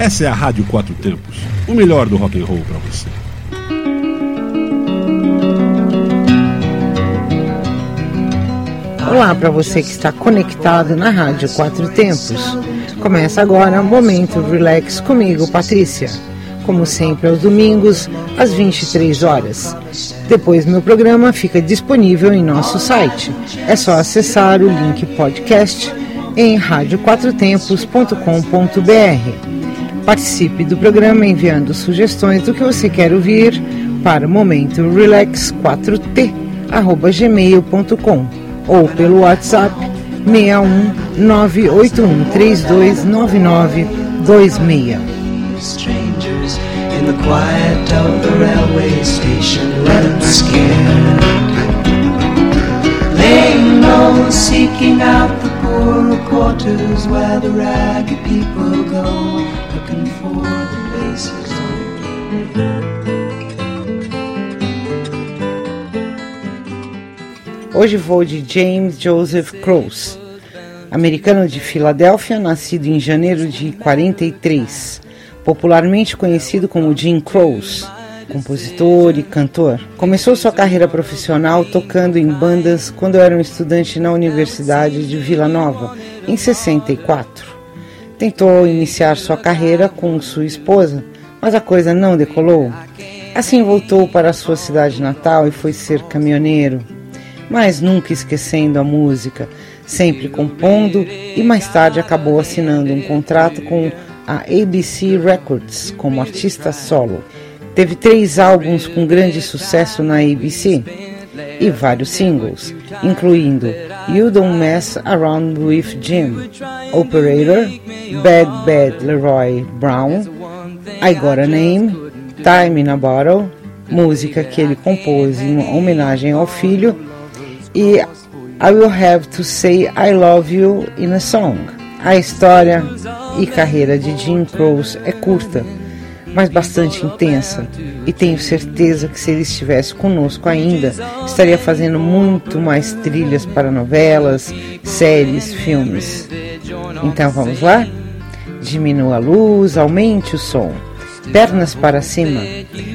Essa é a Rádio Quatro Tempos, o melhor do rock and roll para você. Olá para você que está conectado na Rádio Quatro Tempos. Começa agora o Momento Relax comigo, Patrícia. Como sempre, aos domingos, às 23 horas. Depois, meu programa fica disponível em nosso site. É só acessar o link podcast em radioquatrotempos.com.br. Participe do programa enviando sugestões do que você quer ouvir para momento relax 4t gmail.com ou pelo WhatsApp 61 981329926. Strangers in the Hoje vou de James Joseph Croce, americano de Filadélfia, nascido em janeiro de 43, popularmente conhecido como Jim Croce, compositor e cantor. Começou sua carreira profissional tocando em bandas quando era um estudante na Universidade de Vila Nova, em 64. Tentou iniciar sua carreira com sua esposa, mas a coisa não decolou. Assim voltou para sua cidade natal e foi ser caminhoneiro mas nunca esquecendo a música, sempre compondo e mais tarde acabou assinando um contrato com a ABC Records como artista solo. Teve três álbuns com grande sucesso na ABC e vários singles, incluindo You Don't Mess Around with Jim, Operator, Bad Bad Leroy Brown, I Got a Name, Time in a Bottle, música que ele compôs em homenagem ao filho e I Will Have to Say I Love You in a Song. A história e carreira de Jim Croce é curta, mas bastante intensa, e tenho certeza que se ele estivesse conosco ainda, estaria fazendo muito mais trilhas para novelas, séries, filmes. Então vamos lá? Diminua a luz, aumente o som. Pernas para cima.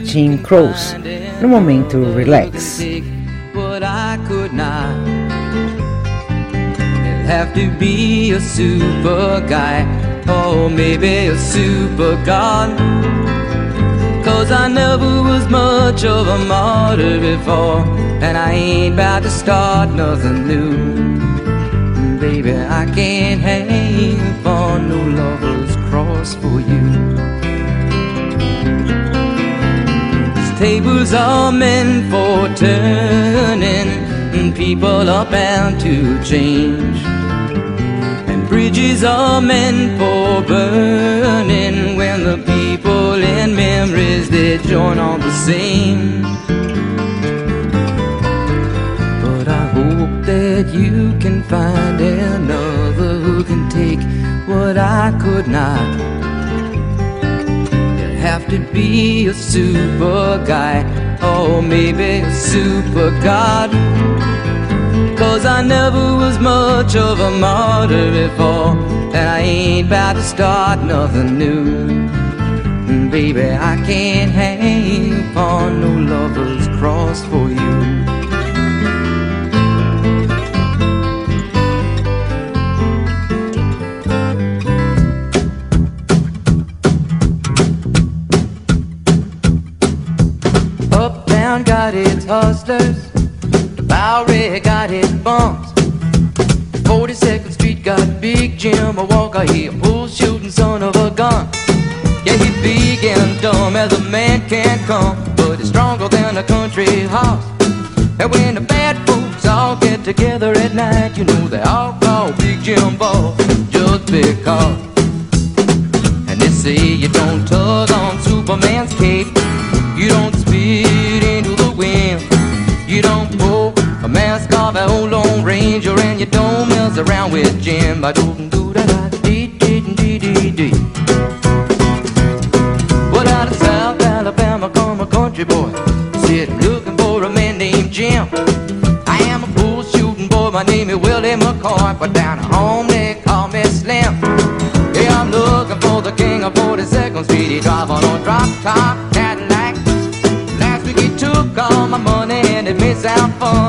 Jim Croce, no momento relax. But I could not. It'd have to be a super guy, or maybe a super god. Cause I never was much of a martyr before, and I ain't about to start nothing new. Baby, I can't hang for no lover's cross for you. tables are meant for turning, people are bound to change. And bridges are meant for burning when the people and memories they join on the same. But I hope that you can find another who can take what I could not You have to be a super guy or maybe a super god. Cause I never was much of a martyr before, and I ain't about to start nothing new. And Baby, I can't hang upon no lover's cross for you. Got 42nd Street got Big Jim, a walker, he a bull shooting son of a gun. Yeah, he's big and dumb as a man can come, but he's stronger than a country horse. And when the bad folks all get together at night, you know they all call Big Jim Boss just because. And they say you don't tug on Superman's cape, you don't don't around with Jim. I don't do that. Dee dee dee dee dee. Well, out of South Alabama come a country boy, said looking for a man named Jim. I am a bull shooting boy, my name is Willie McCoy, but down home they call me Slim. Yeah, I'm looking for the king of 47. top Cadillac. Last week he took all my money and it may sound funny,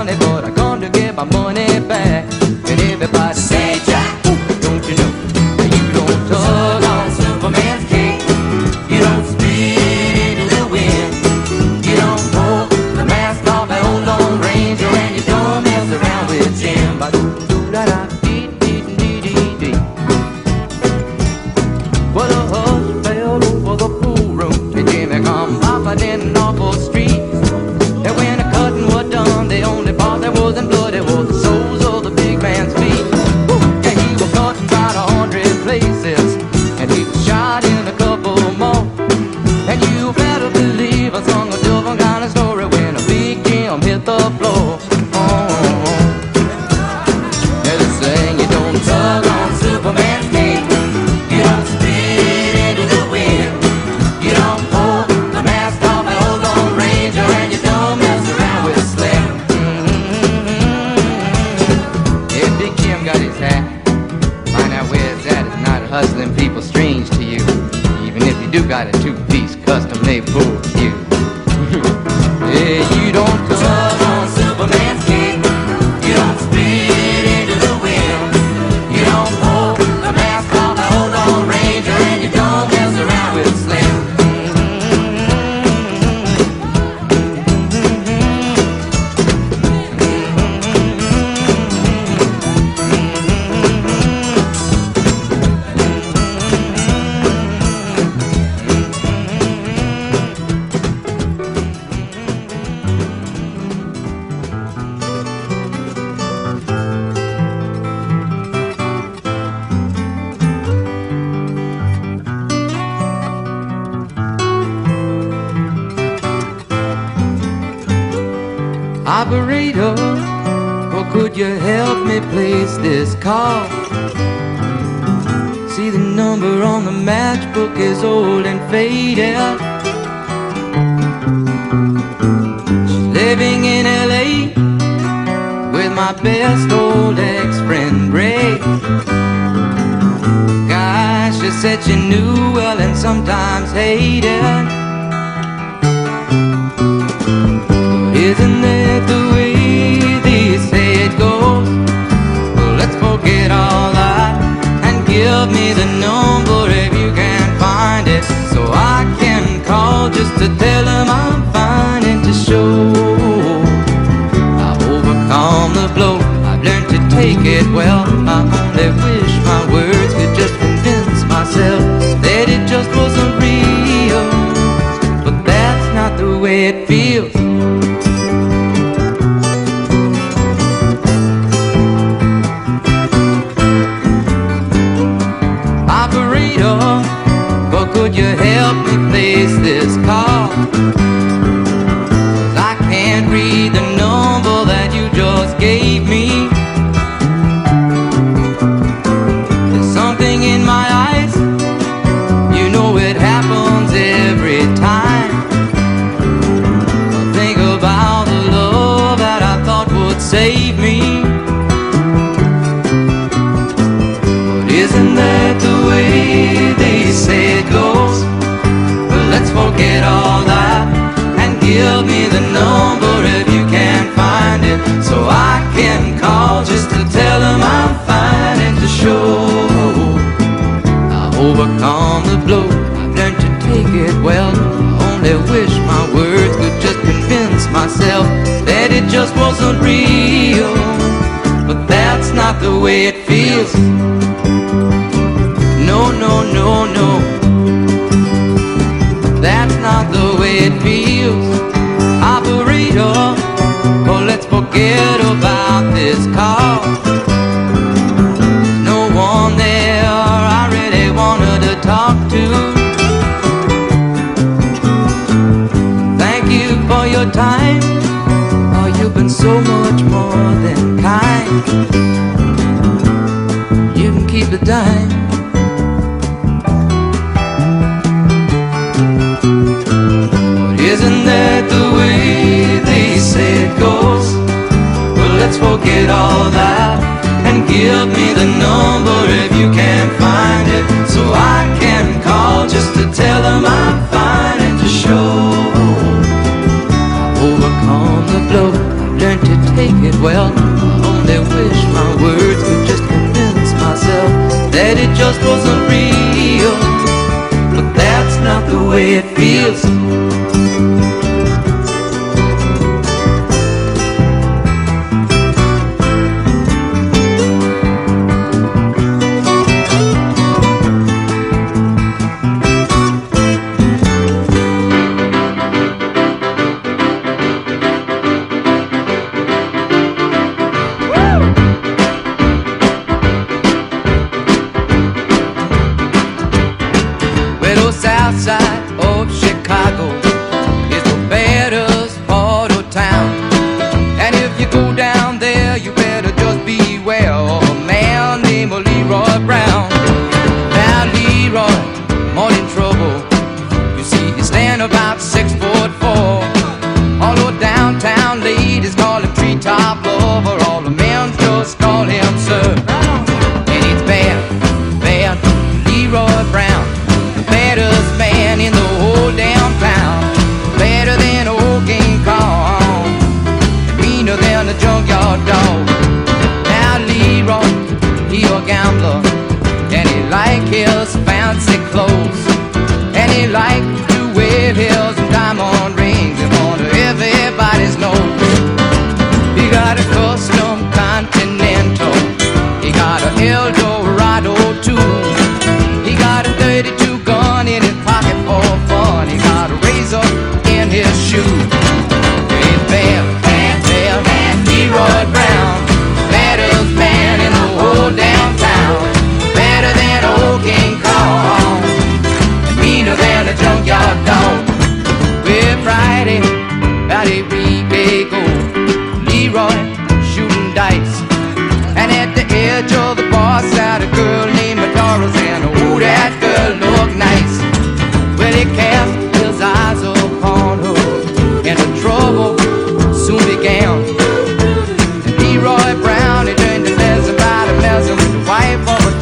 hustling people strange to you. Even if you do got a two-piece custom-made for you. yeah, you said she knew well and sometimes hated. Isn't that the way they say it goes? Well, let's forget all that and give me the number if you can find it, so I can call just to tell them I'm fine and to show I've overcome the blow. I've learned to take it well. I only wish isn't that the way they say it goes? Well, let's forget all that and give me the number if you can find it, so I can call just to tell them I'm fine and to show I've overcome the blow. I've learned to take it well. I only wish my words could just convince myself that it just wasn't real. But that's not the way it feels. No, no. That's not the way it feels. Operator, oh, let's forget about this call. No one there I really wanted to talk to. Thank you for your time. Oh, you've been so much more than kind. You can keep the dime. Forget all that and give me the number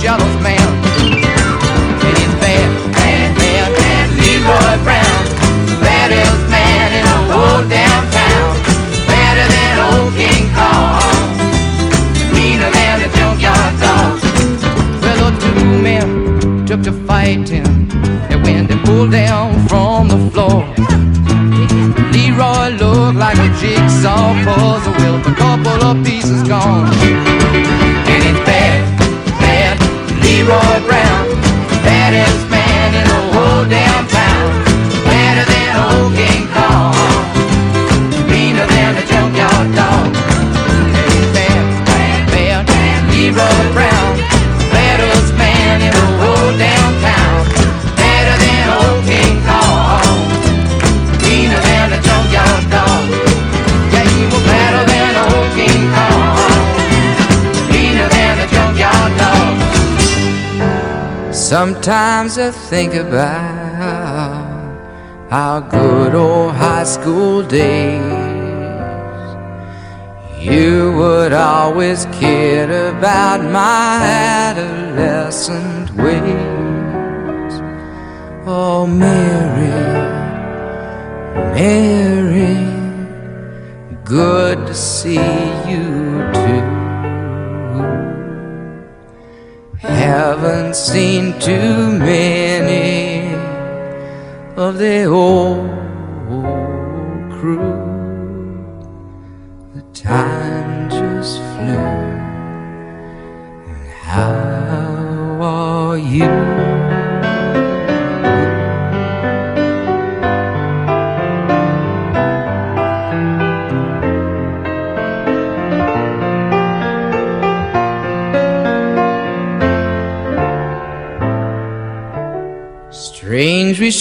jealous man. Sometimes I think about our good old high school days. You would always kid about my adolescent ways. Oh, Mary, Mary, good to see too many of the old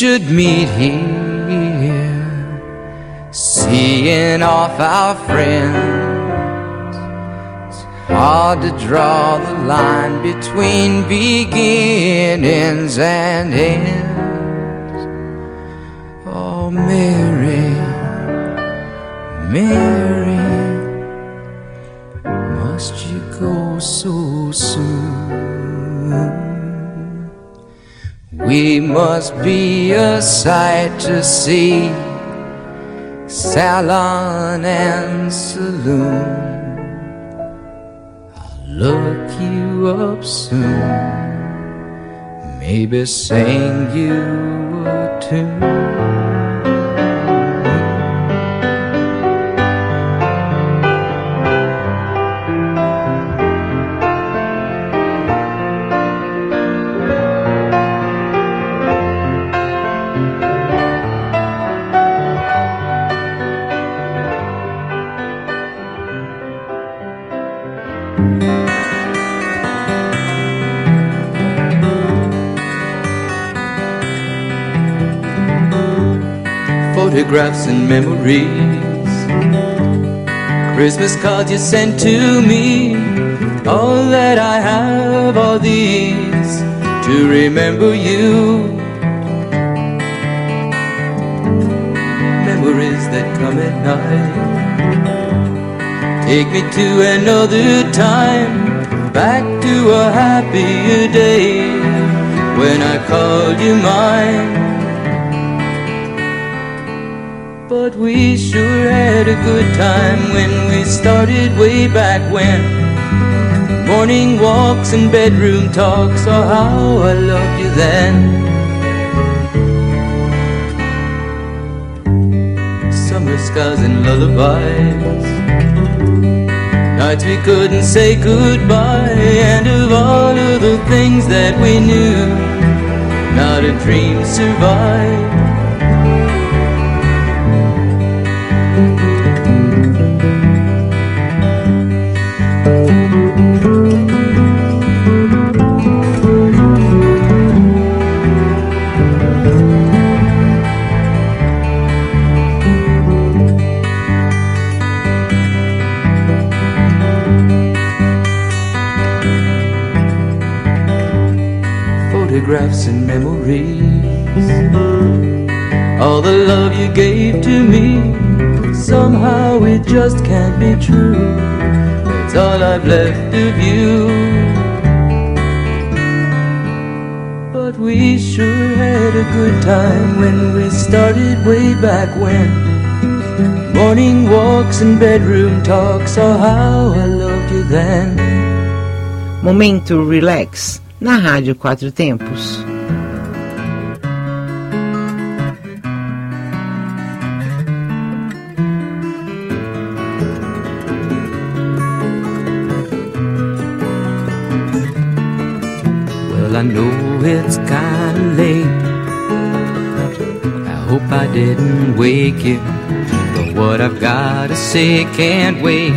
should meet here, seeing off our friends. It's hard to draw the line between beginnings and ends. Oh, Mary, Mary, must you go so soon? We must be a sight to see salon and saloon. I'll look you up soon, maybe sing you a tune. Photographs and memories. Christmas cards you sent to me. All that I have are these to remember you. Memories that come at night. Take me to another time, back to a happier day when I called you mine. But we sure had a good time when we started way back when. Morning walks and bedroom talks, oh how I loved you then. Summer skies and lullabies. Nights we couldn't say goodbye, and of all of the things that we knew, not a dream survived. Photographs and memories. All the love you gave to me, somehow it just can't be true. It's all I've left of you. But we sure had a good time when we started way back when. Morning walks and bedroom talks, oh how I loved you then. Momento Relax na Rádio Quatro Tempos. Well, I know it's kinda late. I hope I didn't wake you. But what I've gotta say can't wait.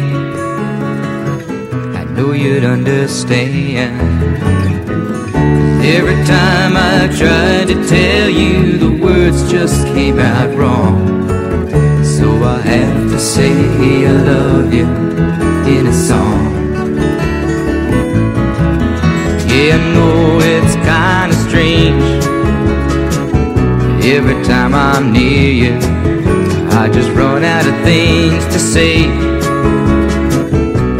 I know you'd understand. Every time I tried to tell you, the words just came out wrong. So I have to say I love you in a song. Yeah, I know it's kinda strange. Every time I'm near you, I just run out of things to say.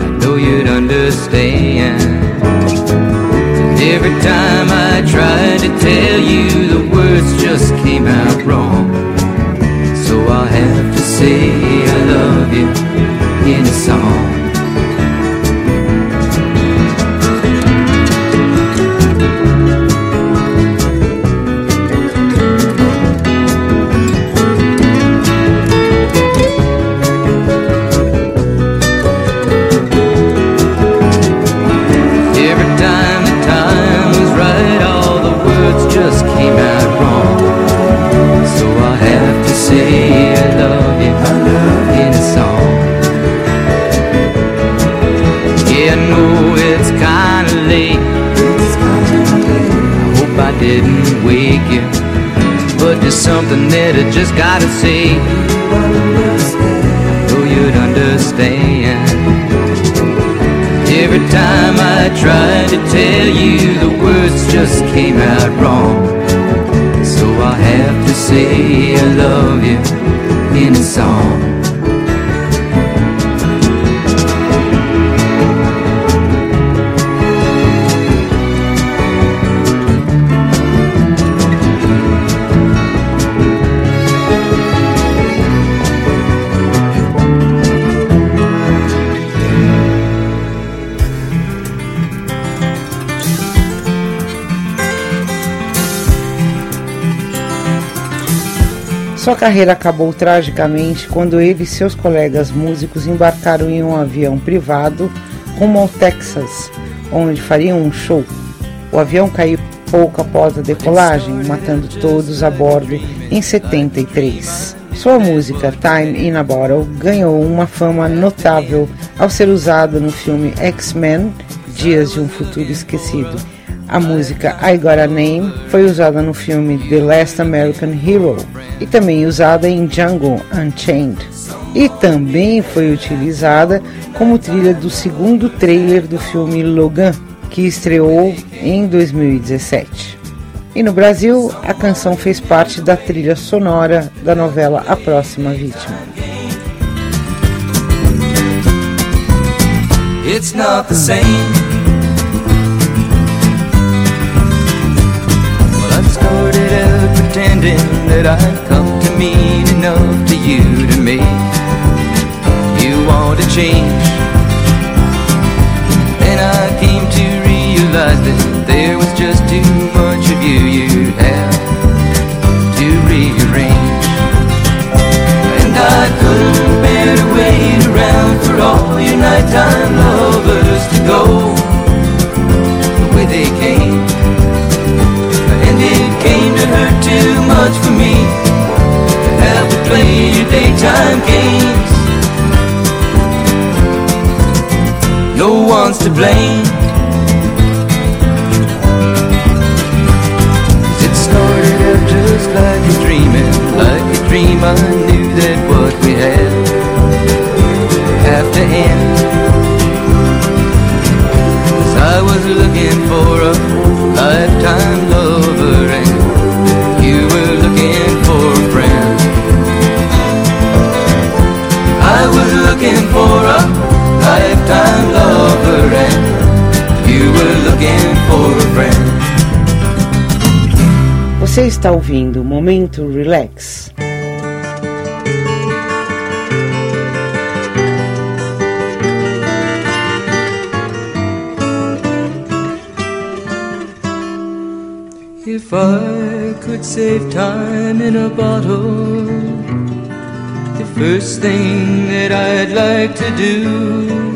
I know you'd understand. Every time I try to tell you, to tell you, the words just came out wrong. So I have to say I love you in a song. Sua carreira acabou tragicamente quando ele e seus colegas músicos embarcaram em um avião privado rumo ao Texas, onde fariam um show. O avião caiu pouco após a decolagem, matando todos a bordo em 73. Sua música Time in a Bottle ganhou uma fama notável ao ser usada no filme X-Men Dias de um Futuro Esquecido. A música I Got a Name foi usada no filme The Last American Hero e também usada em Django Unchained. E também foi utilizada como trilha do segundo trailer do filme Logan, que estreou em 2017. E no Brasil, a canção fez parte da trilha sonora da novela A Próxima Vítima. It's not the same. That I'd to blame. Você está ouvindo Momento Relax. If I could save time in a bottle, the first thing that I'd like to do is to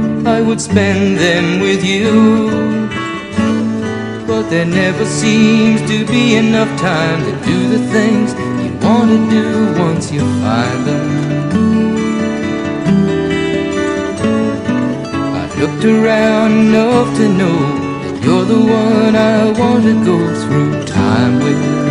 I would spend them with you. But there never seems to be enough time to do the things you want to do once you find them. I've looked around enough to know you're the one I want to go through time with.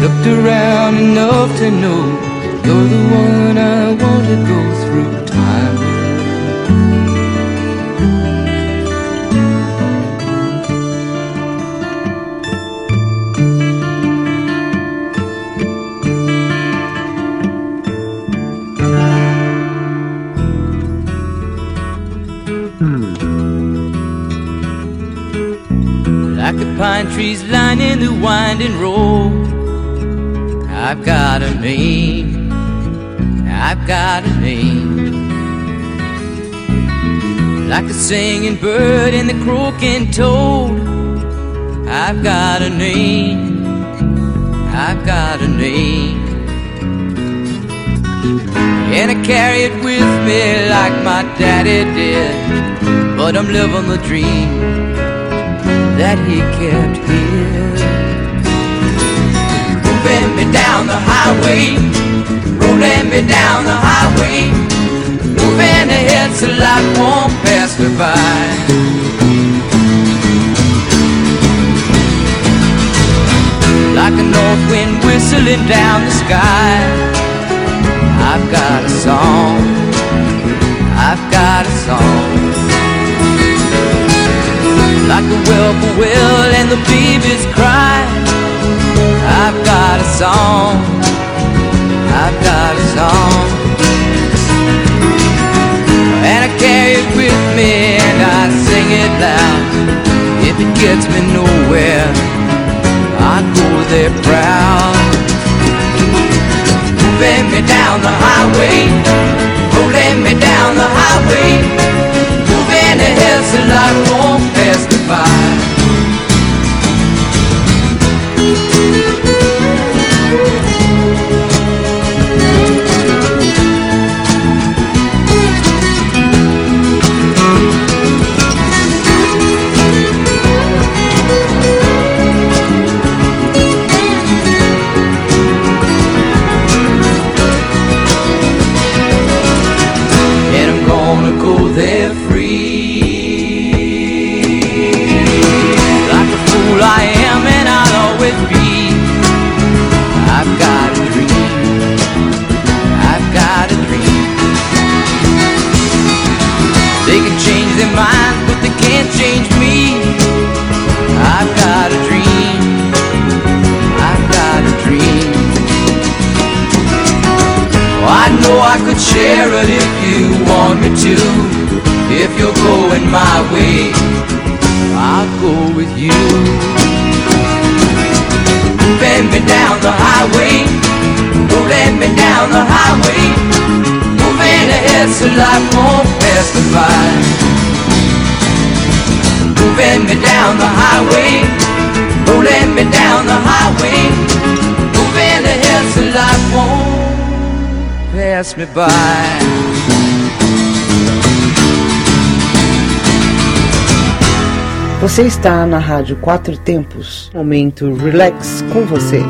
Looked around enough to know you're the one I want to go through time with. Hmm. Like the pine trees lining the winding road. I've got a name. I've got a name. Like a singing bird and the croaking toad. I've got a name. I've got a name. And I carry it with me like my daddy did. But I'm living the dream that he kept here. Down the highway, rolling me down the highway, moving ahead so life won't pass me by. like a north wind whistling down the sky. I've got a song, I've got a song. Like the whippoorwill and the babies cry. I've got a song, I've got a song. And I carry it with me and I sing it loud. If it gets me nowhere I go there proud. Moving me down the highway, rolling me down the highway, moving ahead so life won't pass me by. share it if you want me to. If you're going my way, I'll go with you. Bend me down the highway, rolling me down the highway, moving ahead so life won't pass me by. Moving me down the highway, rolling me down the highway, moving ahead so life won't pass me by. Você está na Rádio Quatro Tempos, momento relax com você.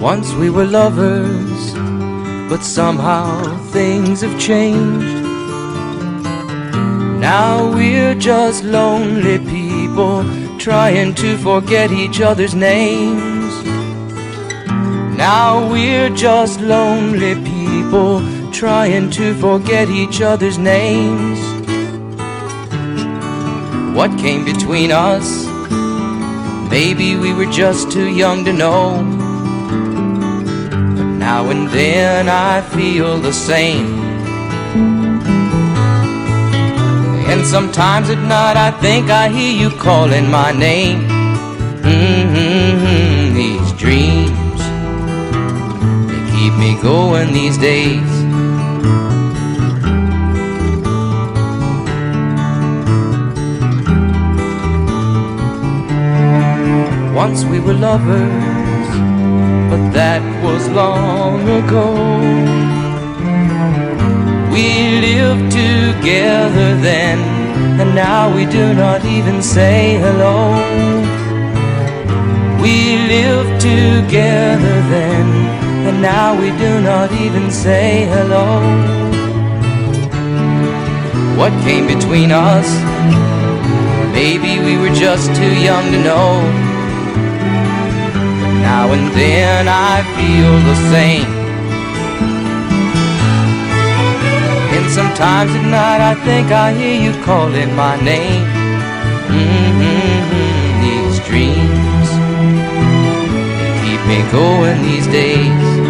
Once we were lovers But somehow things have changed. Now we're just lonely people trying to forget each other's names. Now we're just lonely people trying to forget each other's names. What came between us? Maybe we were just too young to know. Now and then I feel the same. And sometimes at night I think I hear you calling my name. Mm-hmm, these dreams, they keep me going these days. Once we were lovers that was long ago. We lived together then, and now we do not even say hello. We lived together then, and now we do not even say hello. What came between us? Maybe we were just too young to know. Now and then I feel the same. And sometimes at night I think I hear you calling my name. Mm-hmm, these dreams keep me going these days.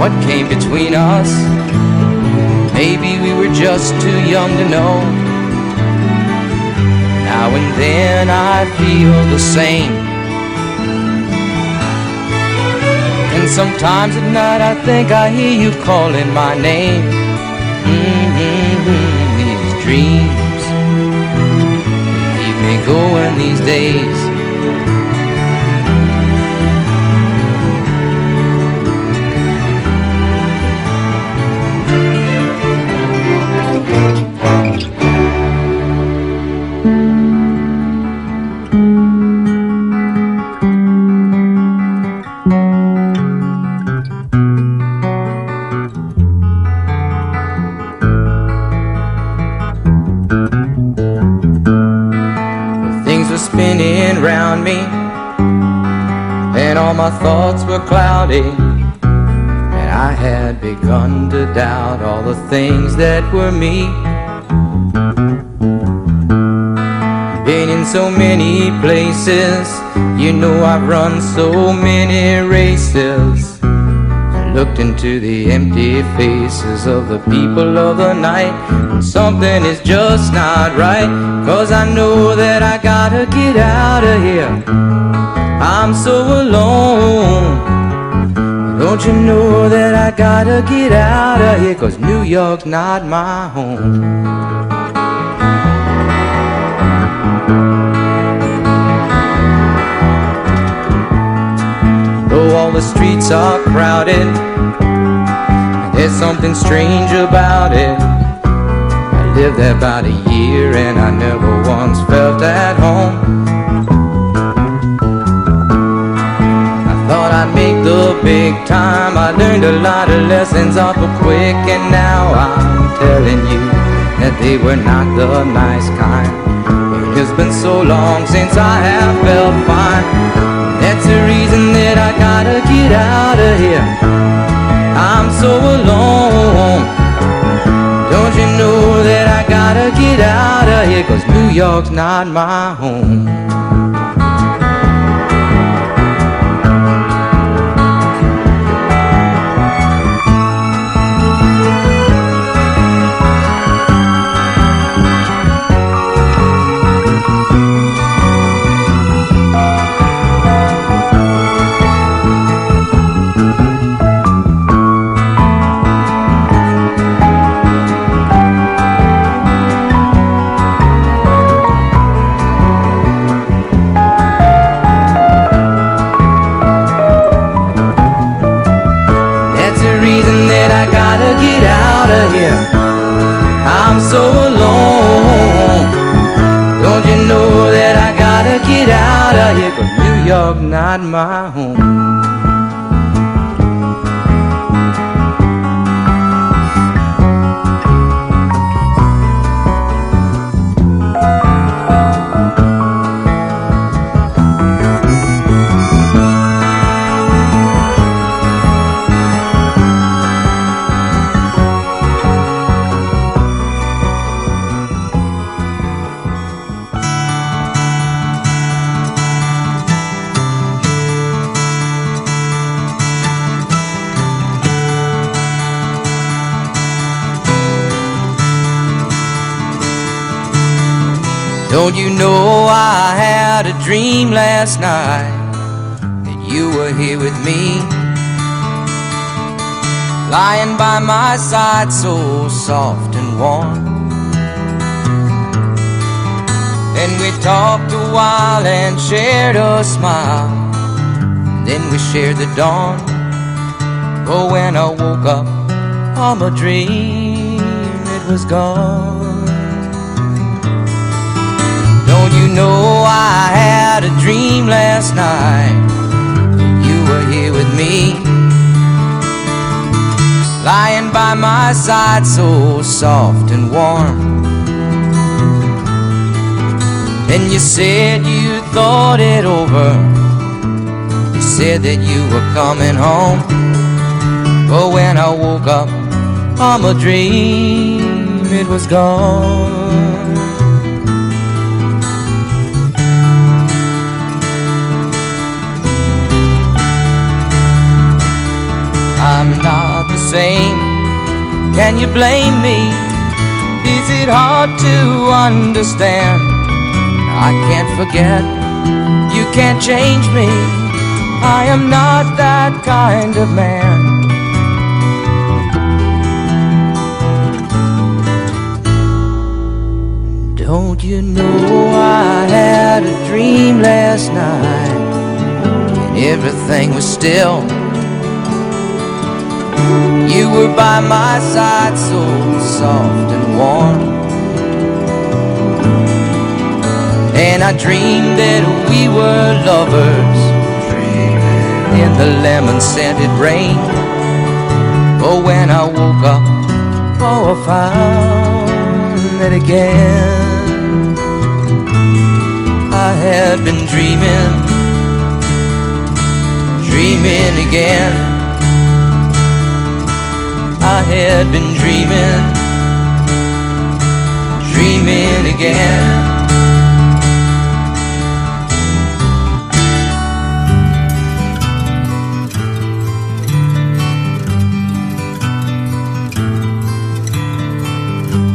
What came between us. Maybe we were just too young to know. Now and then I feel the same. And sometimes at night I think I hear you calling my name. Mm-hmm, these dreams keep me going these days. My thoughts were cloudy, and I had begun to doubt all the things that were me. Been in so many places, you know I've run so many races. I looked into the empty faces of the people of the night, and something is just not right. Cause I know that I gotta get out of here. I'm so alone. Don't you know that I gotta get out of here? Cause New York's not my home. Though all the streets are crowded, there's something strange about it. I lived there about a year and I never once felt at home. I thought I'd make the big time. I learned a lot of lessons awful quick, and now I'm telling you that they were not the nice kind. It's been so long since I have felt fine. That's the reason that I gotta get out of here. I'm so alone. Don't you know that I gotta get out of here? Cause New York's not my home. Not my home. Don't you know I had a dream last night that you were here with me? Lying by my side, so soft and warm. Then we talked a while and shared a smile. Then we shared the dawn. But when I woke up from a dream, it was gone. Don't you know I had a dream last night? You were here with me, lying by my side, so soft and warm. And you said you thought it over. You said that you were coming home. But when I woke up from a dream, it was gone. I'm not the same. Can you blame me? Is it hard to understand? I can't forget, you can't change me. I am not that kind of man. Don't you know I had a dream last night and everything was still? You were by my side, so soft and warm. And I dreamed that we were lovers in the lemon scented rain. But when I woke up, oh, I found that again. I had been dreaming, dreaming again. I had been dreaming, dreaming again.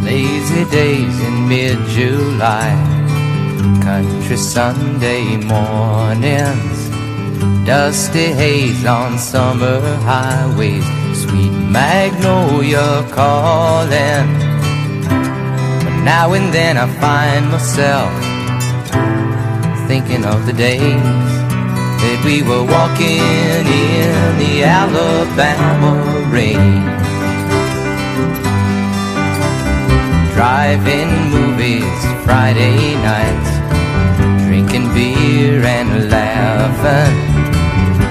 Lazy days in mid-July country Sunday mornings, dusty haze on summer highways, sweet magnolia calling. But now and then I find myself thinking of the days that we were walking in the Alabama rain. Driving movies Friday nights drinking beer and laughing.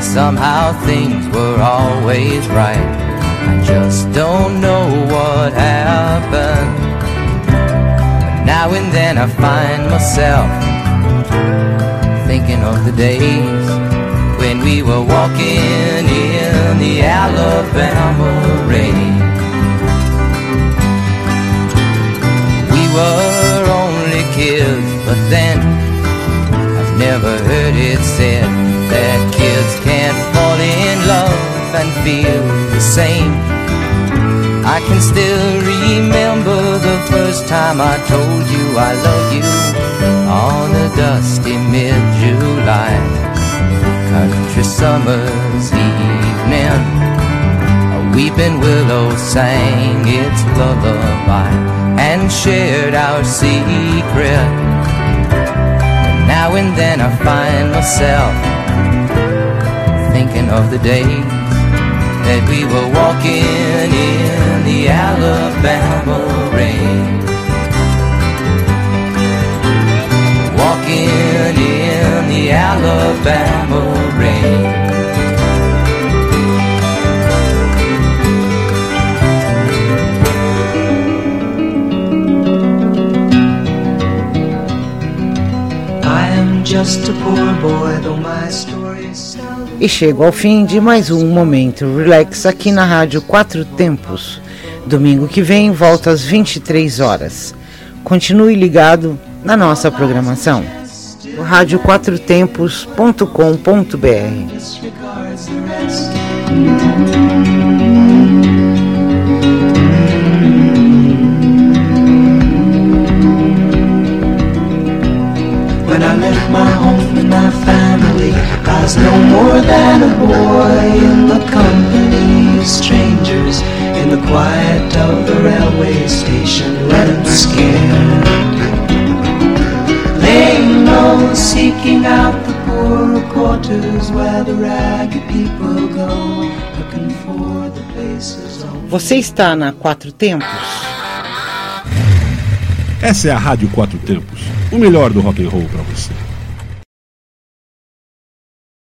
Somehow things were always right. I just don't know what happened. Now and then I find myself thinking of the days when we were walking in the Alabama rain. We were only kids, but then I've never heard it said that kids can't fall in love and feel the same. I can still remember the first time I told you I love you on a dusty mid-July country summer's evening. A weeping willow sang its lullaby and shared our secret now and then I find myself thinking of the days that we were walking in the Alabama rain. Walking in the Alabama rain. E chego ao fim de mais um momento relax aqui na Rádio Quatro Tempos. Domingo que vem, volta às 23 horas. Continue ligado na nossa programação. Rádio Quatro When I left my home and I was no more than a boy in the company of strangers in the quiet of the railway station, running scared. Laying low, seeking out the poorer quarters where the ragged people go, looking for the places. Você está na Quatro Tempos? Essa é a Rádio Quatro Tempos o melhor do rock and roll para você.